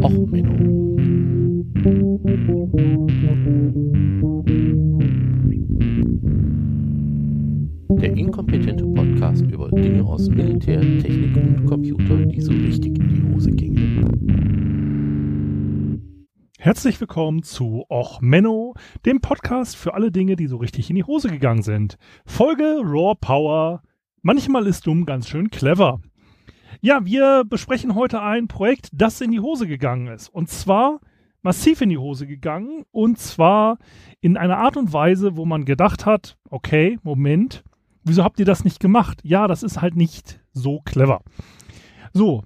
Och, Menno. Der inkompetente Podcast über Dinge aus Militär, Technik und Computer, die so richtig in die Hose gingen. Herzlich willkommen zu Och Menno, dem Podcast für alle Dinge, die so richtig in die Hose gegangen sind. Folge Raw Power. Manchmal ist dumm ganz schön clever. Ja, wir besprechen heute ein Projekt, das in die Hose gegangen ist. Und zwar massiv in die Hose gegangen. Und zwar in einer Art und Weise, wo man gedacht hat, okay, Moment, wieso habt ihr das nicht gemacht? Ja, das ist halt nicht so clever. So,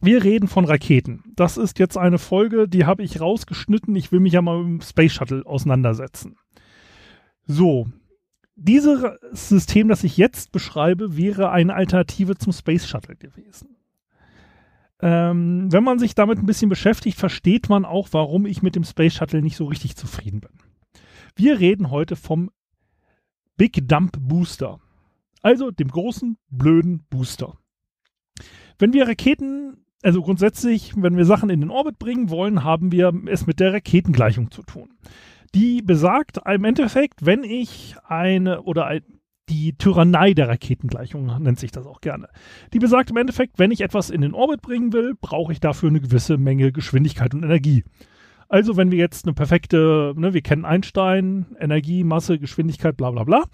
wir reden von Raketen. Das ist jetzt eine Folge, die habe ich rausgeschnitten. Ich will mich ja mal mit dem Space Shuttle auseinandersetzen. So, dieses System, das ich jetzt beschreibe, wäre eine Alternative zum Space Shuttle gewesen. Ähm, wenn man sich damit ein bisschen beschäftigt, versteht man auch, warum ich mit dem Space Shuttle nicht so richtig zufrieden bin. Wir reden heute vom Big Dump Booster. Also dem großen, blöden Booster. Wenn wir Raketen, also grundsätzlich, wenn wir Sachen in den Orbit bringen wollen, haben wir es mit der Raketengleichung zu tun die besagt im Endeffekt, wenn ich eine oder ein, die Tyrannei der Raketengleichung nennt sich das auch gerne. Die besagt im Endeffekt, wenn ich etwas in den Orbit bringen will, brauche ich dafür eine gewisse Menge Geschwindigkeit und Energie. Also wenn wir jetzt eine perfekte, ne, wir kennen Einstein, Energie, Masse, Geschwindigkeit, bla bla bla.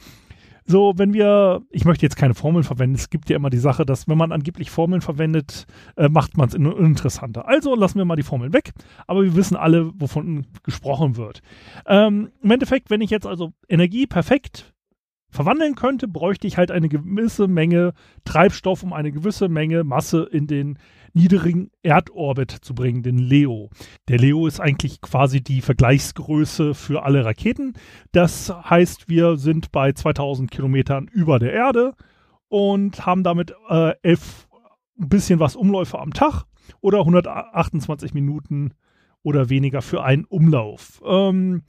So, wenn wir, ich möchte jetzt keine Formeln verwenden, es gibt ja immer die Sache, dass wenn man angeblich Formeln verwendet, äh, macht man es uninteressanter. Also lassen wir mal die Formeln weg, aber wir wissen alle, wovon gesprochen wird. Ähm, Im Endeffekt, wenn ich jetzt also Energie perfekt verwandeln könnte, bräuchte ich halt eine gewisse Menge Treibstoff, um eine gewisse Menge Masse in den niedrigen Erdorbit zu bringen, den Leo. Der Leo ist eigentlich quasi die Vergleichsgröße für alle Raketen. Das heißt, wir sind bei 2000 Kilometern über der Erde und haben damit äh, elf, ein bisschen was Umläufe am Tag oder 128 Minuten oder weniger für einen Umlauf. Ähm,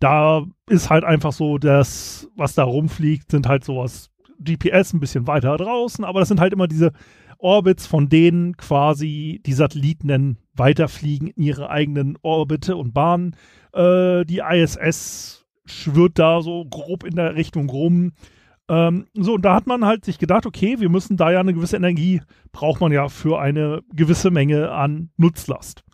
da ist halt einfach so, das, was da rumfliegt, sind halt sowas GPS ein bisschen weiter draußen, aber das sind halt immer diese Orbits, von denen quasi die Satelliten weiterfliegen in ihre eigenen Orbite und Bahnen. Äh, die ISS schwirrt da so grob in der Richtung rum. Ähm, so, und da hat man halt sich gedacht, okay, wir müssen da ja eine gewisse Energie, braucht man ja für eine gewisse Menge an Nutzlast.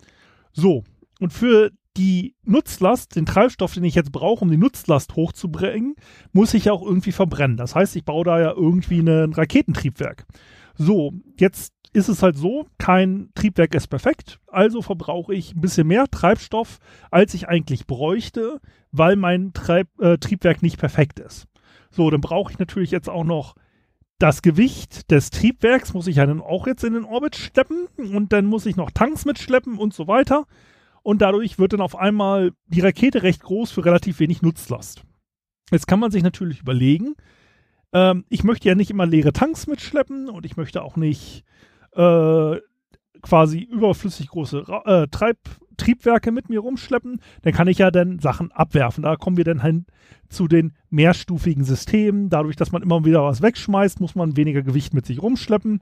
So, und für die Nutzlast, den Treibstoff, den ich jetzt brauche, um die Nutzlast hochzubringen, muss ich ja auch irgendwie verbrennen. Das heißt, ich baue da ja irgendwie ein Raketentriebwerk. So, jetzt ist es halt so, kein Triebwerk ist perfekt, also verbrauche ich ein bisschen mehr Treibstoff, als ich eigentlich bräuchte, weil mein Treib, äh, Triebwerk nicht perfekt ist. So, dann brauche ich natürlich jetzt auch noch das Gewicht des Triebwerks, muss ich ja dann auch jetzt in den Orbit schleppen und dann muss ich noch Tanks mitschleppen und so weiter. Und dadurch wird dann auf einmal die Rakete recht groß für relativ wenig Nutzlast. Jetzt kann man sich natürlich überlegen, ähm, ich möchte ja nicht immer leere Tanks mitschleppen und ich möchte auch nicht äh, quasi überflüssig große äh, Treib Triebwerke mit mir rumschleppen, dann kann ich ja dann Sachen abwerfen. Da kommen wir dann hin zu den mehrstufigen Systemen. Dadurch, dass man immer wieder was wegschmeißt, muss man weniger Gewicht mit sich rumschleppen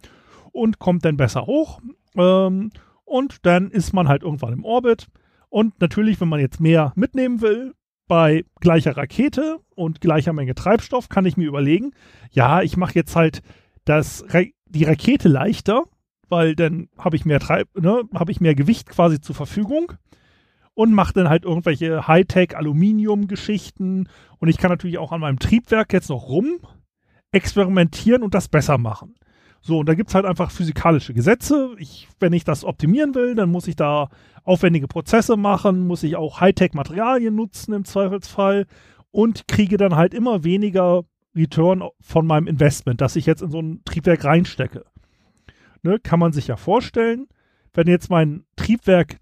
und kommt dann besser hoch. Ähm, und dann ist man halt irgendwann im Orbit. Und natürlich, wenn man jetzt mehr mitnehmen will, bei gleicher Rakete und gleicher Menge Treibstoff kann ich mir überlegen, ja, ich mache jetzt halt das, die Rakete leichter, weil dann habe ich mehr Treib, ne, habe ich mehr Gewicht quasi zur Verfügung und mache dann halt irgendwelche Hightech Aluminium Geschichten und ich kann natürlich auch an meinem Triebwerk jetzt noch rum experimentieren und das besser machen. So, und da gibt es halt einfach physikalische Gesetze. Ich, wenn ich das optimieren will, dann muss ich da aufwendige Prozesse machen, muss ich auch Hightech-Materialien nutzen im Zweifelsfall und kriege dann halt immer weniger Return von meinem Investment, das ich jetzt in so ein Triebwerk reinstecke. Ne, kann man sich ja vorstellen, wenn jetzt mein Triebwerk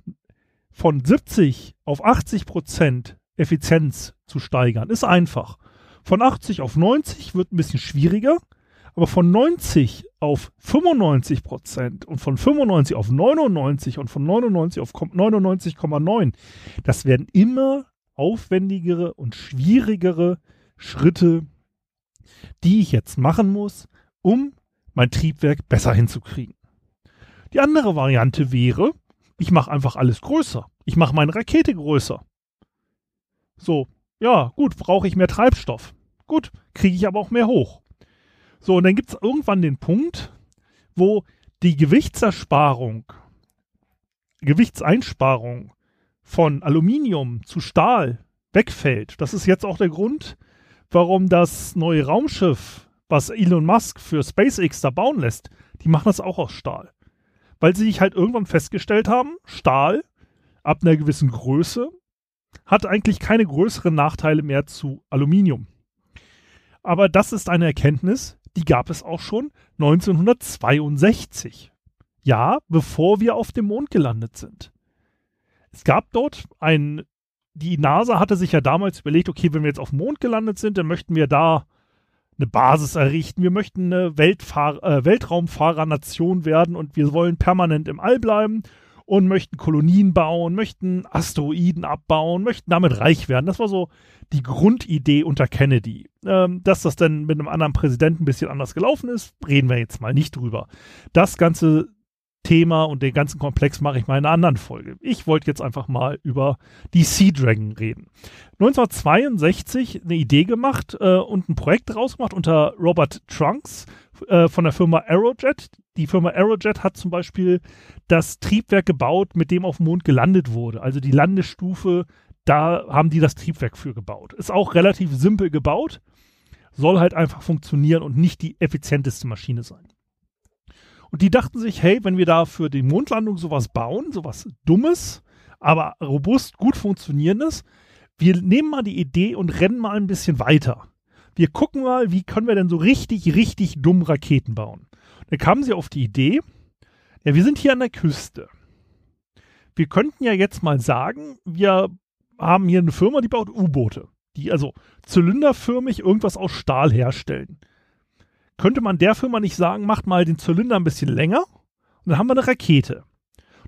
von 70 auf 80 Prozent Effizienz zu steigern, ist einfach. Von 80 auf 90 wird ein bisschen schwieriger, aber von 90 auf 95 Prozent und von 95 auf 99 und von 99 auf 99,9, das werden immer aufwendigere und schwierigere Schritte, die ich jetzt machen muss, um mein Triebwerk besser hinzukriegen. Die andere Variante wäre, ich mache einfach alles größer. Ich mache meine Rakete größer. So, ja, gut, brauche ich mehr Treibstoff. Gut, kriege ich aber auch mehr hoch. So, und dann gibt es irgendwann den Punkt, wo die Gewichtsersparung, Gewichtseinsparung von Aluminium zu Stahl wegfällt. Das ist jetzt auch der Grund, warum das neue Raumschiff, was Elon Musk für SpaceX da bauen lässt, die machen das auch aus Stahl. Weil sie sich halt irgendwann festgestellt haben, Stahl ab einer gewissen Größe hat eigentlich keine größeren Nachteile mehr zu Aluminium. Aber das ist eine Erkenntnis, die gab es auch schon 1962. Ja, bevor wir auf dem Mond gelandet sind. Es gab dort ein, die NASA hatte sich ja damals überlegt, okay, wenn wir jetzt auf dem Mond gelandet sind, dann möchten wir da eine Basis errichten, wir möchten eine Weltfahr äh, Weltraumfahrernation werden und wir wollen permanent im All bleiben und möchten Kolonien bauen, möchten Asteroiden abbauen, möchten damit reich werden. Das war so die Grundidee unter Kennedy. Ähm, dass das dann mit einem anderen Präsidenten ein bisschen anders gelaufen ist, reden wir jetzt mal nicht drüber. Das Ganze Thema und den ganzen Komplex mache ich mal in einer anderen Folge. Ich wollte jetzt einfach mal über die Sea Dragon reden. 1962 eine Idee gemacht äh, und ein Projekt daraus gemacht unter Robert Trunks äh, von der Firma Aerojet. Die Firma Aerojet hat zum Beispiel das Triebwerk gebaut, mit dem auf dem Mond gelandet wurde. Also die Landestufe, da haben die das Triebwerk für gebaut. Ist auch relativ simpel gebaut, soll halt einfach funktionieren und nicht die effizienteste Maschine sein. Und die dachten sich, hey, wenn wir da für die Mondlandung sowas bauen, sowas Dummes, aber robust, gut funktionierendes, wir nehmen mal die Idee und rennen mal ein bisschen weiter. Wir gucken mal, wie können wir denn so richtig, richtig dumm Raketen bauen. Dann kamen sie auf die Idee, ja, wir sind hier an der Küste. Wir könnten ja jetzt mal sagen, wir haben hier eine Firma, die baut U-Boote, die also zylinderförmig irgendwas aus Stahl herstellen könnte man der Firma nicht sagen, macht mal den Zylinder ein bisschen länger und dann haben wir eine Rakete.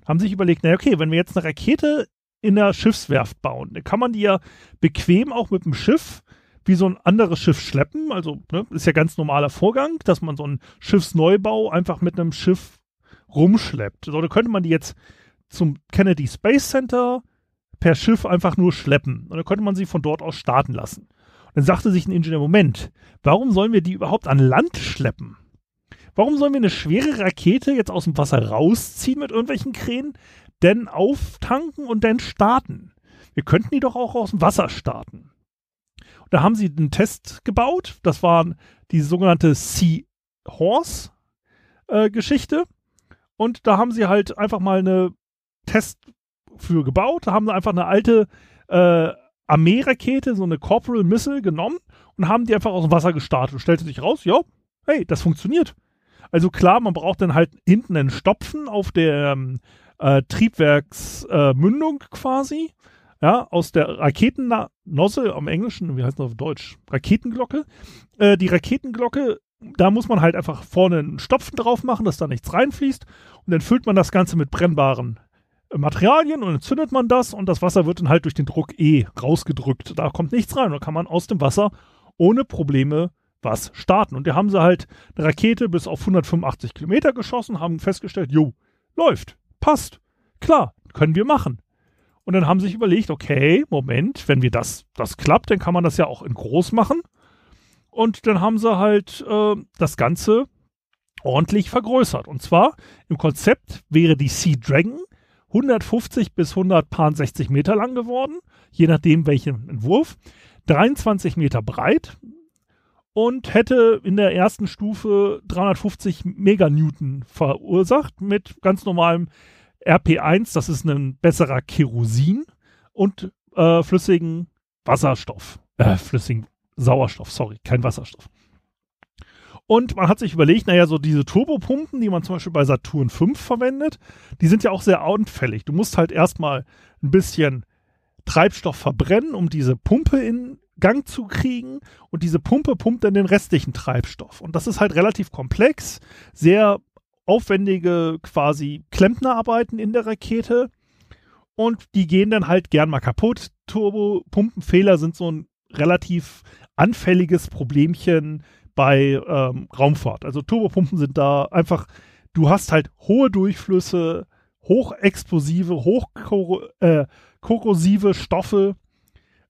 Und haben sich überlegt, naja, okay, wenn wir jetzt eine Rakete in der Schiffswerft bauen, dann kann man die ja bequem auch mit dem Schiff wie so ein anderes Schiff schleppen. Also ne, ist ja ganz normaler Vorgang, dass man so einen Schiffsneubau einfach mit einem Schiff rumschleppt. So, da könnte man die jetzt zum Kennedy Space Center per Schiff einfach nur schleppen. Und dann könnte man sie von dort aus starten lassen. Dann sagte sich ein Ingenieur, Moment, warum sollen wir die überhaupt an Land schleppen? Warum sollen wir eine schwere Rakete jetzt aus dem Wasser rausziehen mit irgendwelchen Kränen, denn auftanken und dann starten? Wir könnten die doch auch aus dem Wasser starten. Da haben sie einen Test gebaut. Das war die sogenannte Sea Horse äh, Geschichte. Und da haben sie halt einfach mal eine Test für gebaut. Da haben sie einfach eine alte äh, Armeerakete, so eine Corporal Missile genommen und haben die einfach aus dem Wasser gestartet. Und stellte sich raus, ja, hey, das funktioniert. Also klar, man braucht dann halt hinten einen Stopfen auf der ähm, äh, Triebwerksmündung quasi. Ja, aus der Raketennosse am Englischen, wie heißt das auf Deutsch? Raketenglocke. Äh, die Raketenglocke, da muss man halt einfach vorne einen Stopfen drauf machen, dass da nichts reinfließt. Und dann füllt man das Ganze mit brennbaren Materialien und dann zündet man das und das Wasser wird dann halt durch den Druck E rausgedrückt. Da kommt nichts rein. Dann kann man aus dem Wasser ohne Probleme was starten. Und da haben sie halt eine Rakete bis auf 185 Kilometer geschossen, haben festgestellt, jo, läuft, passt, klar, können wir machen. Und dann haben sie sich überlegt, okay, Moment, wenn wir das, das klappt, dann kann man das ja auch in groß machen. Und dann haben sie halt äh, das Ganze ordentlich vergrößert. Und zwar im Konzept wäre die Sea Dragon 150 bis 160 Meter lang geworden, je nachdem welchen Entwurf, 23 Meter breit und hätte in der ersten Stufe 350 Meganewton verursacht mit ganz normalem RP1, das ist ein besserer Kerosin und äh, flüssigen Wasserstoff, äh, flüssigen Sauerstoff, sorry, kein Wasserstoff. Und man hat sich überlegt, naja, so diese Turbopumpen, die man zum Beispiel bei Saturn 5 verwendet, die sind ja auch sehr anfällig. Du musst halt erstmal ein bisschen Treibstoff verbrennen, um diese Pumpe in Gang zu kriegen. Und diese Pumpe pumpt dann den restlichen Treibstoff. Und das ist halt relativ komplex, sehr aufwendige quasi Klempnerarbeiten in der Rakete. Und die gehen dann halt gern mal kaputt. Turbopumpenfehler sind so ein relativ anfälliges Problemchen bei ähm, Raumfahrt. Also Turbopumpen sind da einfach, du hast halt hohe Durchflüsse, hochexplosive, hochkorrosive äh, Stoffe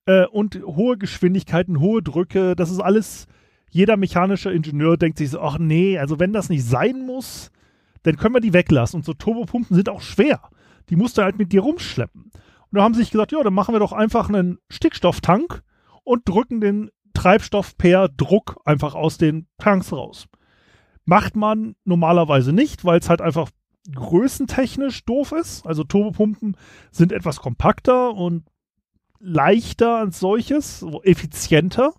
äh, und hohe Geschwindigkeiten, hohe Drücke. Das ist alles, jeder mechanische Ingenieur denkt sich so, ach nee, also wenn das nicht sein muss, dann können wir die weglassen. Und so Turbopumpen sind auch schwer. Die musst du halt mit dir rumschleppen. Und da haben sie sich gesagt, ja, dann machen wir doch einfach einen Stickstofftank und drücken den Treibstoff per Druck einfach aus den Tanks raus. Macht man normalerweise nicht, weil es halt einfach größentechnisch doof ist. Also Turbopumpen sind etwas kompakter und leichter als solches, so effizienter.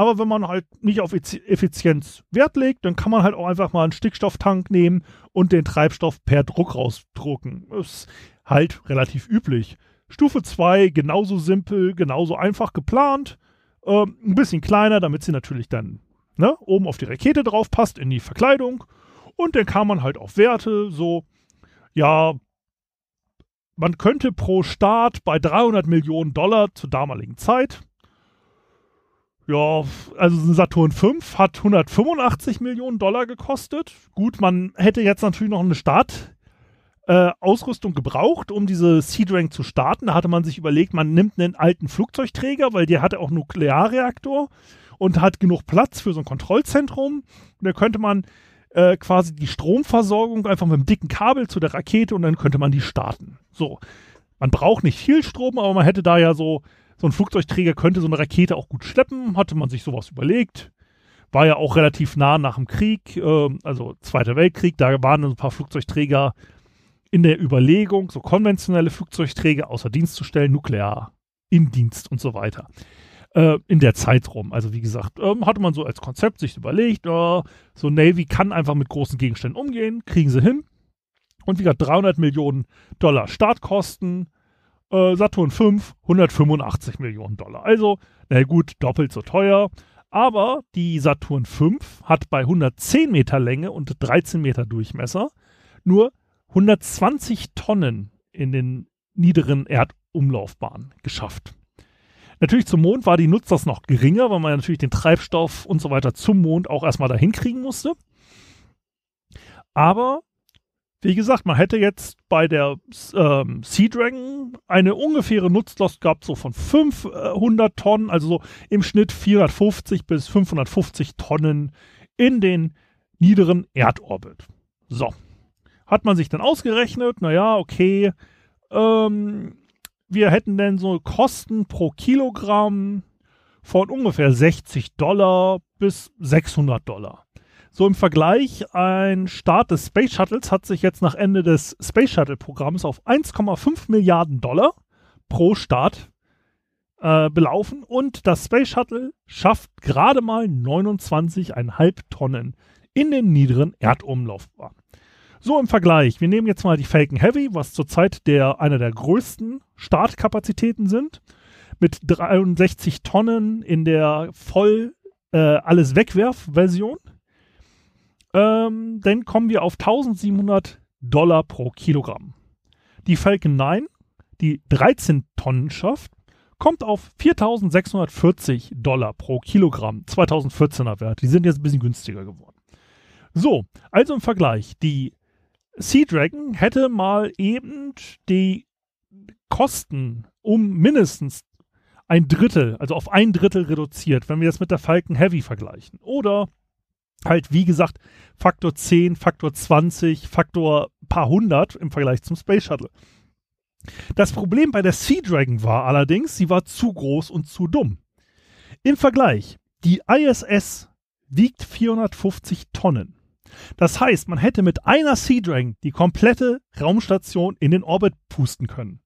Aber wenn man halt nicht auf Effizienz Wert legt, dann kann man halt auch einfach mal einen Stickstofftank nehmen und den Treibstoff per Druck rausdrucken. Ist halt relativ üblich. Stufe 2 genauso simpel, genauso einfach geplant. Ähm, ein bisschen kleiner, damit sie natürlich dann ne, oben auf die Rakete drauf passt, in die Verkleidung. Und dann kann man halt auf Werte so, ja, man könnte pro Start bei 300 Millionen Dollar zur damaligen Zeit, ja, also ein Saturn 5 hat 185 Millionen Dollar gekostet. Gut, man hätte jetzt natürlich noch eine Start, äh, Ausrüstung gebraucht, um diese Seed-Rank zu starten. Da hatte man sich überlegt, man nimmt einen alten Flugzeugträger, weil der hatte auch Nuklearreaktor und hat genug Platz für so ein Kontrollzentrum. Und da könnte man äh, quasi die Stromversorgung einfach mit einem dicken Kabel zu der Rakete und dann könnte man die starten. So. Man braucht nicht viel Strom, aber man hätte da ja so, so ein Flugzeugträger könnte so eine Rakete auch gut schleppen, hatte man sich sowas überlegt. War ja auch relativ nah nach dem Krieg, äh, also Zweiter Weltkrieg, da waren ein paar Flugzeugträger in der Überlegung, so konventionelle Flugzeugträger außer Dienst zu stellen, nuklear in Dienst und so weiter. Äh, in der Zeit rum. Also wie gesagt, ähm, hatte man so als Konzept sich überlegt, so Navy kann einfach mit großen Gegenständen umgehen, kriegen sie hin. Und wie gesagt, 300 Millionen Dollar Startkosten, äh, Saturn 5 185 Millionen Dollar. Also, na gut, doppelt so teuer. Aber die Saturn 5 hat bei 110 Meter Länge und 13 Meter Durchmesser nur 120 Tonnen in den niederen Erdumlaufbahnen geschafft. Natürlich zum Mond war die Nutzlast noch geringer, weil man natürlich den Treibstoff und so weiter zum Mond auch erstmal dahin kriegen musste. Aber wie gesagt, man hätte jetzt bei der ähm, Sea Dragon eine ungefähre Nutzlast gehabt, so von 500 Tonnen, also so im Schnitt 450 bis 550 Tonnen in den niederen Erdorbit. So, hat man sich dann ausgerechnet, naja, okay, ähm, wir hätten denn so Kosten pro Kilogramm von ungefähr 60 Dollar bis 600 Dollar. So im Vergleich, ein Start des Space Shuttles hat sich jetzt nach Ende des Space Shuttle Programms auf 1,5 Milliarden Dollar pro Start äh, belaufen und das Space Shuttle schafft gerade mal 29,5 Tonnen in den niederen Erdumlaufbahn. So im Vergleich, wir nehmen jetzt mal die Falcon Heavy, was zurzeit der, einer der größten Startkapazitäten sind, mit 63 Tonnen in der voll äh. Ähm, dann kommen wir auf 1700 Dollar pro Kilogramm. Die Falcon 9, die 13 Tonnen schafft, kommt auf 4640 Dollar pro Kilogramm. 2014er Wert. Die sind jetzt ein bisschen günstiger geworden. So, also im Vergleich, die Sea Dragon hätte mal eben die Kosten um mindestens ein Drittel, also auf ein Drittel reduziert, wenn wir das mit der Falcon Heavy vergleichen. Oder halt, wie gesagt, Faktor 10, Faktor 20, Faktor paar hundert im Vergleich zum Space Shuttle. Das Problem bei der Sea Dragon war allerdings, sie war zu groß und zu dumm. Im Vergleich, die ISS wiegt 450 Tonnen. Das heißt, man hätte mit einer Sea Dragon die komplette Raumstation in den Orbit pusten können.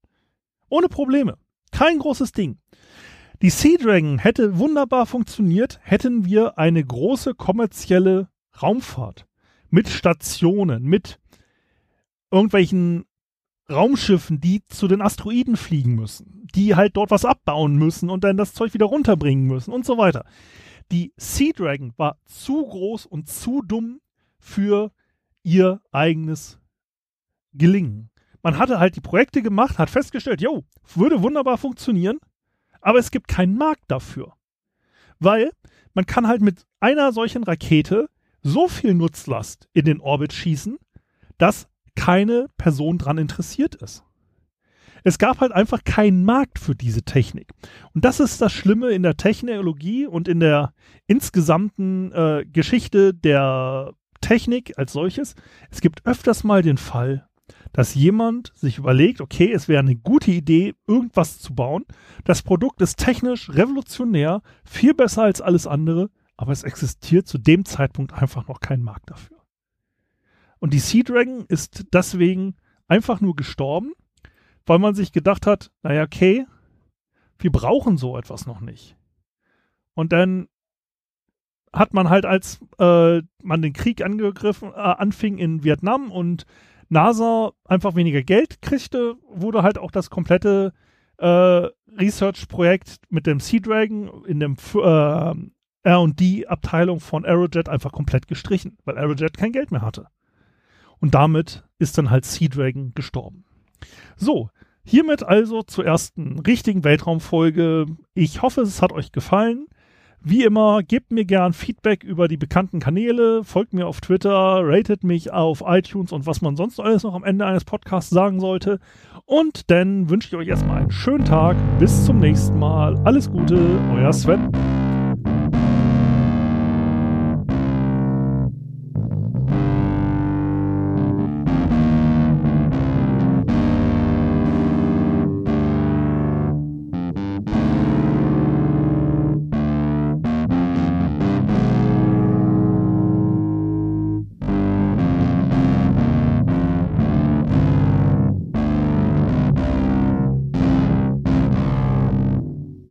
Ohne Probleme. Kein großes Ding. Die Sea Dragon hätte wunderbar funktioniert, hätten wir eine große kommerzielle Raumfahrt mit Stationen, mit irgendwelchen Raumschiffen, die zu den Asteroiden fliegen müssen, die halt dort was abbauen müssen und dann das Zeug wieder runterbringen müssen und so weiter. Die Sea Dragon war zu groß und zu dumm für ihr eigenes Gelingen. Man hatte halt die Projekte gemacht, hat festgestellt, jo, würde wunderbar funktionieren, aber es gibt keinen Markt dafür. Weil man kann halt mit einer solchen Rakete so viel Nutzlast in den Orbit schießen, dass keine Person dran interessiert ist. Es gab halt einfach keinen Markt für diese Technik. Und das ist das Schlimme in der Technologie und in der insgesamten äh, Geschichte der Technik als solches. Es gibt öfters mal den Fall, dass jemand sich überlegt, okay, es wäre eine gute Idee, irgendwas zu bauen. Das Produkt ist technisch revolutionär, viel besser als alles andere, aber es existiert zu dem Zeitpunkt einfach noch kein Markt dafür. Und die Sea Dragon ist deswegen einfach nur gestorben, weil man sich gedacht hat, naja, okay, wir brauchen so etwas noch nicht. Und dann hat man halt, als äh, man den Krieg angegriffen, äh, anfing in Vietnam und NASA einfach weniger Geld kriegte, wurde halt auch das komplette äh, Research-Projekt mit dem Sea Dragon in dem äh, RD-Abteilung von Aerojet einfach komplett gestrichen, weil Aerojet kein Geld mehr hatte. Und damit ist dann halt Sea Dragon gestorben. So, hiermit also zur ersten richtigen Weltraumfolge. Ich hoffe, es hat euch gefallen. Wie immer, gebt mir gern Feedback über die bekannten Kanäle, folgt mir auf Twitter, ratet mich auf iTunes und was man sonst alles noch am Ende eines Podcasts sagen sollte. Und dann wünsche ich euch erstmal einen schönen Tag. Bis zum nächsten Mal. Alles Gute, euer Sven.